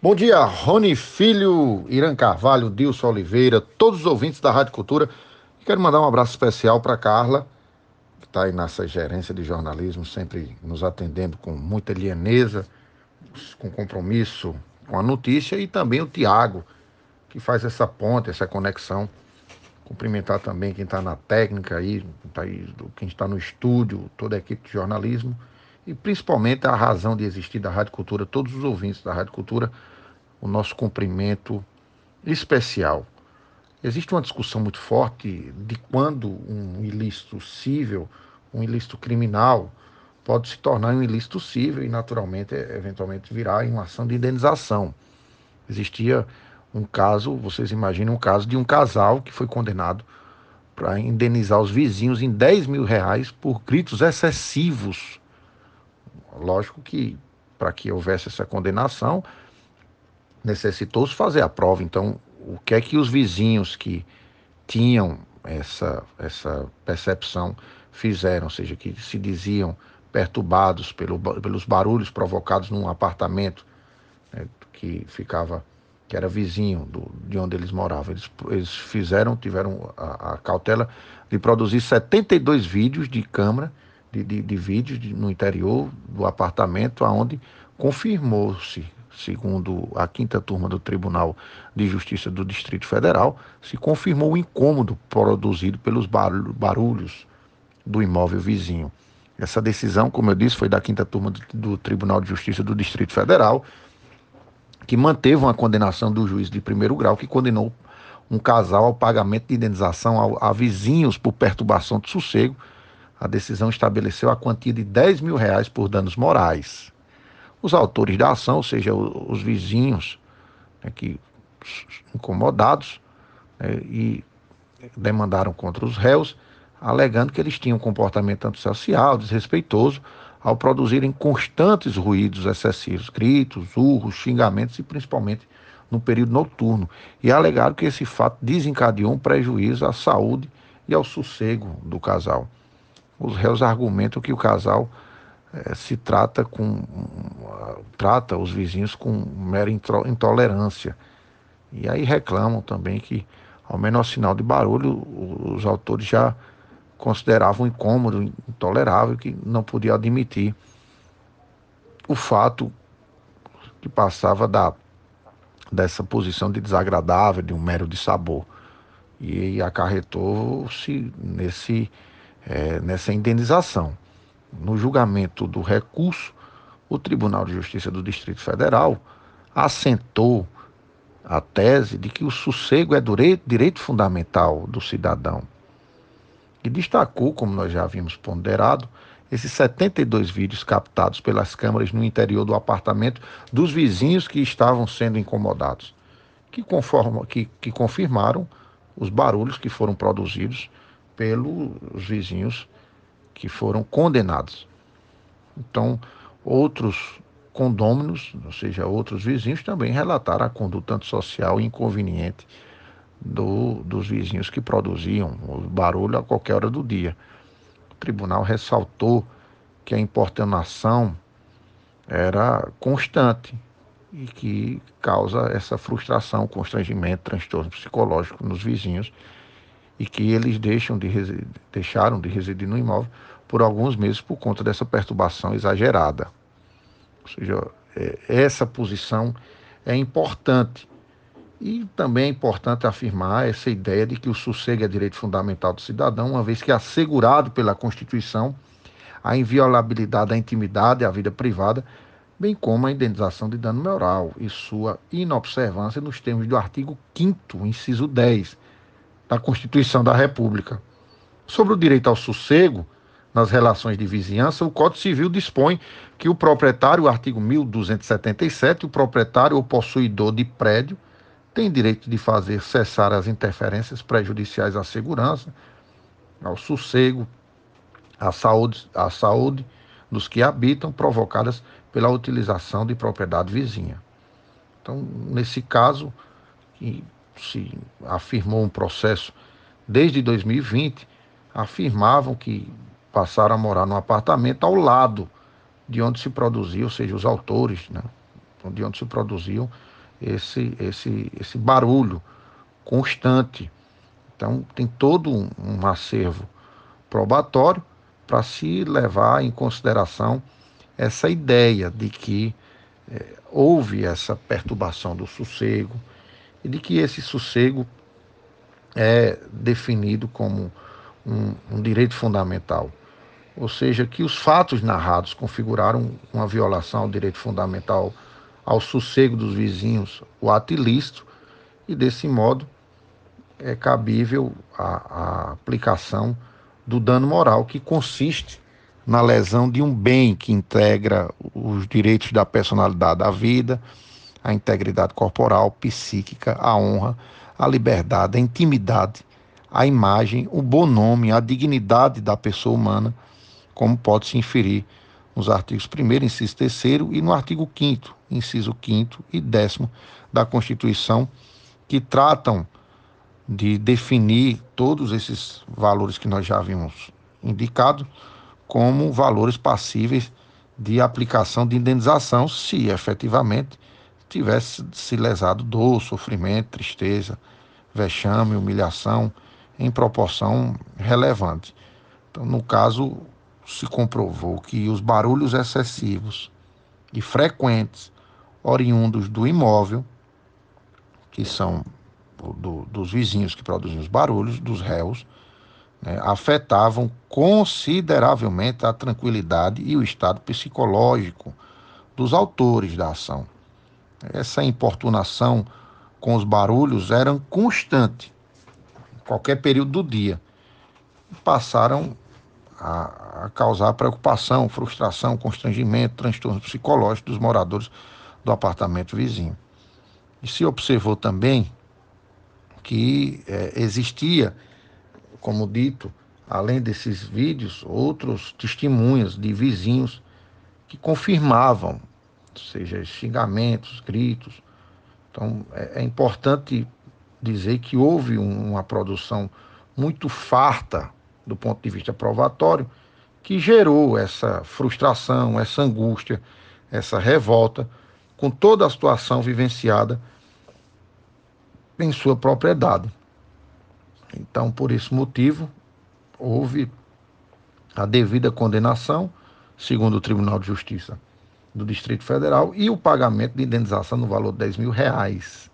Bom dia, Rony Filho, Irã Carvalho, Dilson Oliveira, todos os ouvintes da Rádio Cultura. Quero mandar um abraço especial para Carla, que está aí nessa gerência de jornalismo, sempre nos atendendo com muita lianeza, com compromisso com a notícia, e também o Tiago, que faz essa ponte, essa conexão. Cumprimentar também quem está na técnica tá aí, quem está no estúdio, toda a equipe de jornalismo e principalmente a razão de existir da Rádio Cultura, todos os ouvintes da Rádio Cultura, o nosso cumprimento especial. Existe uma discussão muito forte de quando um ilícito cível, um ilícito criminal, pode se tornar um ilícito cível e, naturalmente, eventualmente virar em uma ação de indenização. Existia um caso, vocês imaginam um caso de um casal que foi condenado para indenizar os vizinhos em 10 mil reais por gritos excessivos Lógico que para que houvesse essa condenação, necessitou-se fazer a prova. Então, o que é que os vizinhos que tinham essa, essa percepção fizeram, ou seja, que se diziam perturbados pelo, pelos barulhos provocados num apartamento né, que ficava, que era vizinho do, de onde eles moravam. Eles, eles fizeram, tiveram a, a cautela de produzir 72 vídeos de câmera de, de, de vídeos de, no interior do apartamento, onde confirmou-se, segundo a quinta turma do Tribunal de Justiça do Distrito Federal, se confirmou o incômodo produzido pelos barulhos do imóvel vizinho. Essa decisão, como eu disse, foi da quinta turma do, do Tribunal de Justiça do Distrito Federal, que manteve uma condenação do juiz de primeiro grau, que condenou um casal ao pagamento de indenização a, a vizinhos por perturbação de sossego a decisão estabeleceu a quantia de 10 mil reais por danos morais. Os autores da ação, ou seja, os vizinhos né, que incomodados né, e demandaram contra os réus, alegando que eles tinham um comportamento antissocial, desrespeitoso, ao produzirem constantes ruídos excessivos, gritos, urros, xingamentos e principalmente no período noturno, e alegaram que esse fato desencadeou um prejuízo à saúde e ao sossego do casal os réus argumentam que o casal é, se trata com trata os vizinhos com mera intolerância. E aí reclamam também que, ao menor sinal de barulho, os autores já consideravam incômodo, intolerável, que não podia admitir o fato que passava da, dessa posição de desagradável, de um mero de sabor. E acarretou-se nesse é, nessa indenização. No julgamento do recurso, o Tribunal de Justiça do Distrito Federal assentou a tese de que o sossego é direito, fundamental do cidadão. E destacou, como nós já havíamos ponderado, esses 72 vídeos captados pelas câmeras no interior do apartamento dos vizinhos que estavam sendo incomodados, que, conforma, que, que confirmaram os barulhos que foram produzidos pelos vizinhos que foram condenados. Então, outros condôminos, ou seja, outros vizinhos, também relataram a conduta antissocial inconveniente do, dos vizinhos que produziam o barulho a qualquer hora do dia. O tribunal ressaltou que a importunação era constante e que causa essa frustração, constrangimento, transtorno psicológico nos vizinhos e que eles deixam de deixaram de residir no imóvel por alguns meses por conta dessa perturbação exagerada. Ou seja, é, essa posição é importante. E também é importante afirmar essa ideia de que o sossego é direito fundamental do cidadão, uma vez que é assegurado pela Constituição a inviolabilidade da intimidade e a vida privada, bem como a indenização de dano moral e sua inobservância nos termos do artigo 5 inciso 10 da Constituição da República. Sobre o direito ao sossego nas relações de vizinhança, o Código Civil dispõe que o proprietário, artigo 1277, o proprietário ou possuidor de prédio tem direito de fazer cessar as interferências prejudiciais à segurança, ao sossego, à saúde, à saúde dos que habitam, provocadas pela utilização de propriedade vizinha. Então, nesse caso, se afirmou um processo desde 2020, afirmavam que passaram a morar num apartamento ao lado de onde se produzia, ou seja, os autores, né, de onde se produziu esse, esse, esse barulho constante. Então, tem todo um, acervo probatório para se levar em consideração essa ideia de que é, houve essa perturbação do sossego e de que esse sossego é definido como um, um direito fundamental. Ou seja, que os fatos narrados configuraram uma violação ao direito fundamental ao sossego dos vizinhos, o ato ilícito, e desse modo é cabível a, a aplicação do dano moral, que consiste na lesão de um bem que integra os direitos da personalidade da vida, a integridade corporal, psíquica, a honra, a liberdade, a intimidade, a imagem, o bom nome, a dignidade da pessoa humana, como pode-se inferir nos artigos 1 inciso 3 e no artigo 5 inciso 5 e 10 da Constituição, que tratam de definir todos esses valores que nós já havíamos indicado como valores passíveis de aplicação de indenização se efetivamente tivesse se lesado dor, sofrimento, tristeza, vexame, humilhação em proporção relevante. Então, no caso, se comprovou que os barulhos excessivos e frequentes oriundos do imóvel, que são do, dos vizinhos que produzem os barulhos, dos réus, né, afetavam consideravelmente a tranquilidade e o estado psicológico dos autores da ação. Essa importunação com os barulhos era constante, em qualquer período do dia. Passaram a, a causar preocupação, frustração, constrangimento, transtorno psicológico dos moradores do apartamento vizinho. E se observou também que é, existia como dito, além desses vídeos, outros testemunhas de vizinhos que confirmavam, seja xingamentos, gritos. Então, é, é importante dizer que houve uma produção muito farta do ponto de vista provatório, que gerou essa frustração, essa angústia, essa revolta com toda a situação vivenciada em sua propriedade. Então, por esse motivo, houve a devida condenação, segundo o Tribunal de Justiça do Distrito Federal, e o pagamento de indenização no valor de 10 mil reais,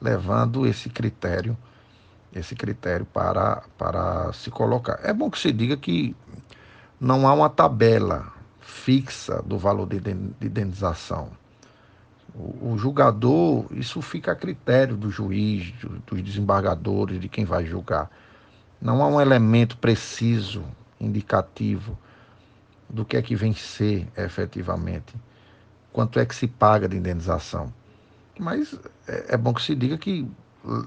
levando esse critério, esse critério para, para se colocar. É bom que se diga que não há uma tabela fixa do valor de indenização. O, o julgador, isso fica a critério do juiz, do, dos desembargadores, de quem vai julgar. Não há um elemento preciso, indicativo do que é que vem ser efetivamente, quanto é que se paga de indenização. Mas é, é bom que se diga que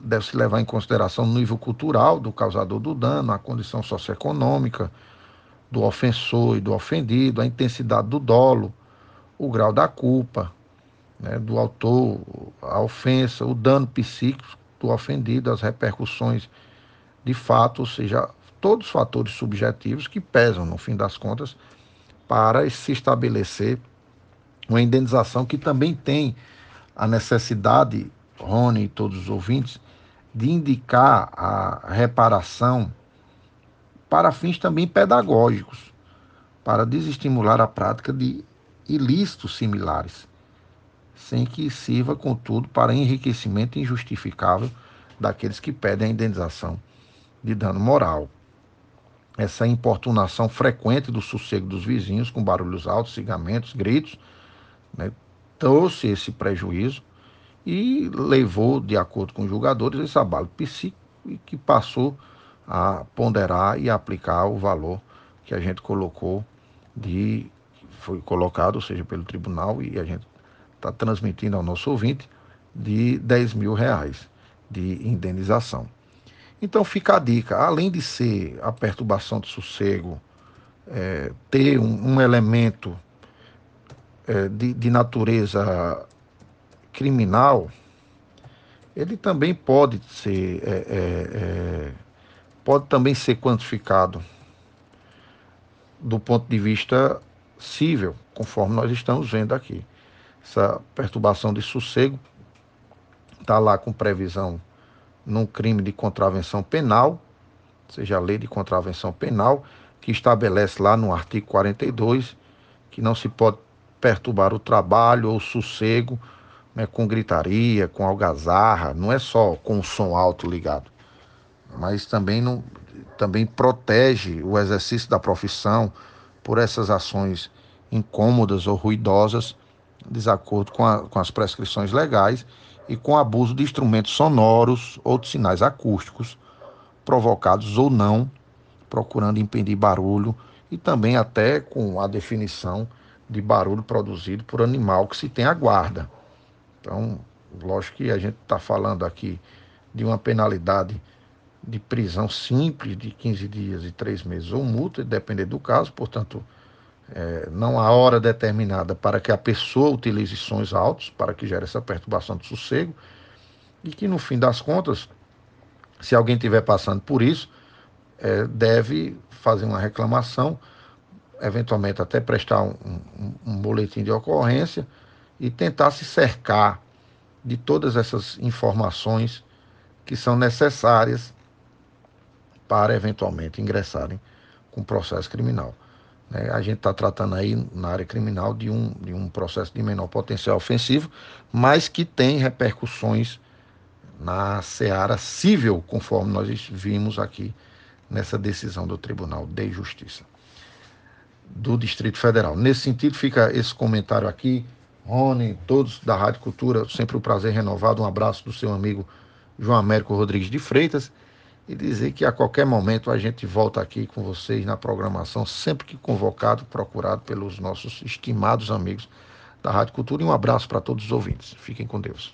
deve se levar em consideração o nível cultural do causador do dano, a condição socioeconômica do ofensor e do ofendido, a intensidade do dolo, o grau da culpa, né, do autor, a ofensa, o dano psíquico do ofendido, as repercussões de fato, ou seja, todos os fatores subjetivos que pesam, no fim das contas, para se estabelecer uma indenização que também tem a necessidade, Rony e todos os ouvintes, de indicar a reparação para fins também pedagógicos, para desestimular a prática de ilícitos similares sem que sirva, contudo, para enriquecimento injustificável daqueles que pedem a indenização de dano moral. Essa importunação frequente do sossego dos vizinhos, com barulhos altos, cigamentos, gritos, né, trouxe esse prejuízo e levou, de acordo com os julgadores, esse abalo psíquico que passou a ponderar e aplicar o valor que a gente colocou de foi colocado, ou seja, pelo tribunal e a gente está transmitindo ao nosso ouvinte, de 10 mil reais de indenização. Então fica a dica, além de ser a perturbação de sossego, é, ter um, um elemento é, de, de natureza criminal, ele também pode ser é, é, é, pode também ser quantificado do ponto de vista civil, conforme nós estamos vendo aqui. Essa perturbação de sossego, está lá com previsão num crime de contravenção penal, seja a lei de contravenção penal, que estabelece lá no artigo 42 que não se pode perturbar o trabalho ou o sossego né, com gritaria, com algazarra, não é só com o som alto ligado, mas também, não, também protege o exercício da profissão por essas ações incômodas ou ruidosas, desacordo com, a, com as prescrições legais e com abuso de instrumentos sonoros ou de sinais acústicos, provocados ou não, procurando impedir barulho e também até com a definição de barulho produzido por animal que se tem a guarda. Então, lógico que a gente está falando aqui de uma penalidade de prisão simples de 15 dias e 3 meses ou multa, depender do caso, portanto, é, não há hora determinada para que a pessoa utilize sons altos, para que gere essa perturbação de sossego, e que no fim das contas, se alguém estiver passando por isso, é, deve fazer uma reclamação, eventualmente até prestar um, um, um boletim de ocorrência e tentar se cercar de todas essas informações que são necessárias para eventualmente ingressarem com processo criminal. Né? A gente está tratando aí na área criminal de um, de um processo de menor potencial ofensivo, mas que tem repercussões na seara civil, conforme nós vimos aqui nessa decisão do Tribunal de Justiça do Distrito Federal. Nesse sentido, fica esse comentário aqui Rony, todos da Rádio Cultura, sempre um prazer renovado. Um abraço do seu amigo João Américo Rodrigues de Freitas. E dizer que a qualquer momento a gente volta aqui com vocês na programação, sempre que convocado, procurado pelos nossos estimados amigos da Rádio Cultura. E um abraço para todos os ouvintes. Fiquem com Deus.